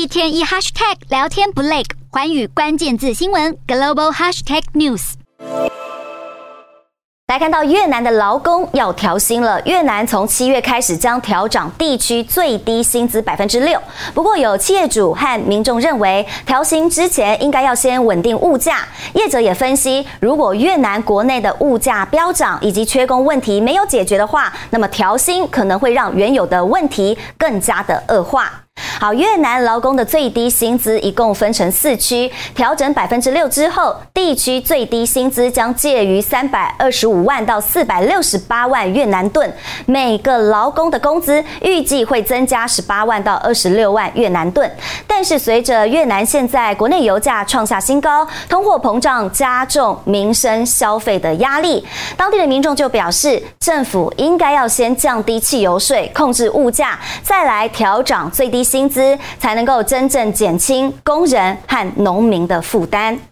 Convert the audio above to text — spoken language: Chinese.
一天一 hashtag 聊天不累，环宇关键字新闻 global hashtag news。来看到越南的劳工要调薪了，越南从七月开始将调涨地区最低薪资百分之六。不过有企业主和民众认为，调薪之前应该要先稳定物价。业者也分析，如果越南国内的物价飙涨以及缺工问题没有解决的话，那么调薪可能会让原有的问题更加的恶化。好，越南劳工的最低薪资一共分成四区，调整百分之六之后，地区最低薪资将介于三百二十五万到四百六十八万越南盾，每个劳工的工资预计会增加十八万到二十六万越南盾。但是随着越南现在国内油价创下新高，通货膨胀加重民生消费的压力，当地的民众就表示，政府应该要先降低汽油税，控制物价，再来调涨最低薪资。才能够真正减轻工人和农民的负担。